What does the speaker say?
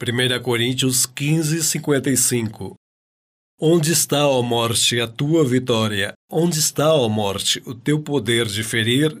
1 Coríntios 15, 55 Onde está, ó morte, a tua vitória? Onde está, ó morte, o teu poder de ferir?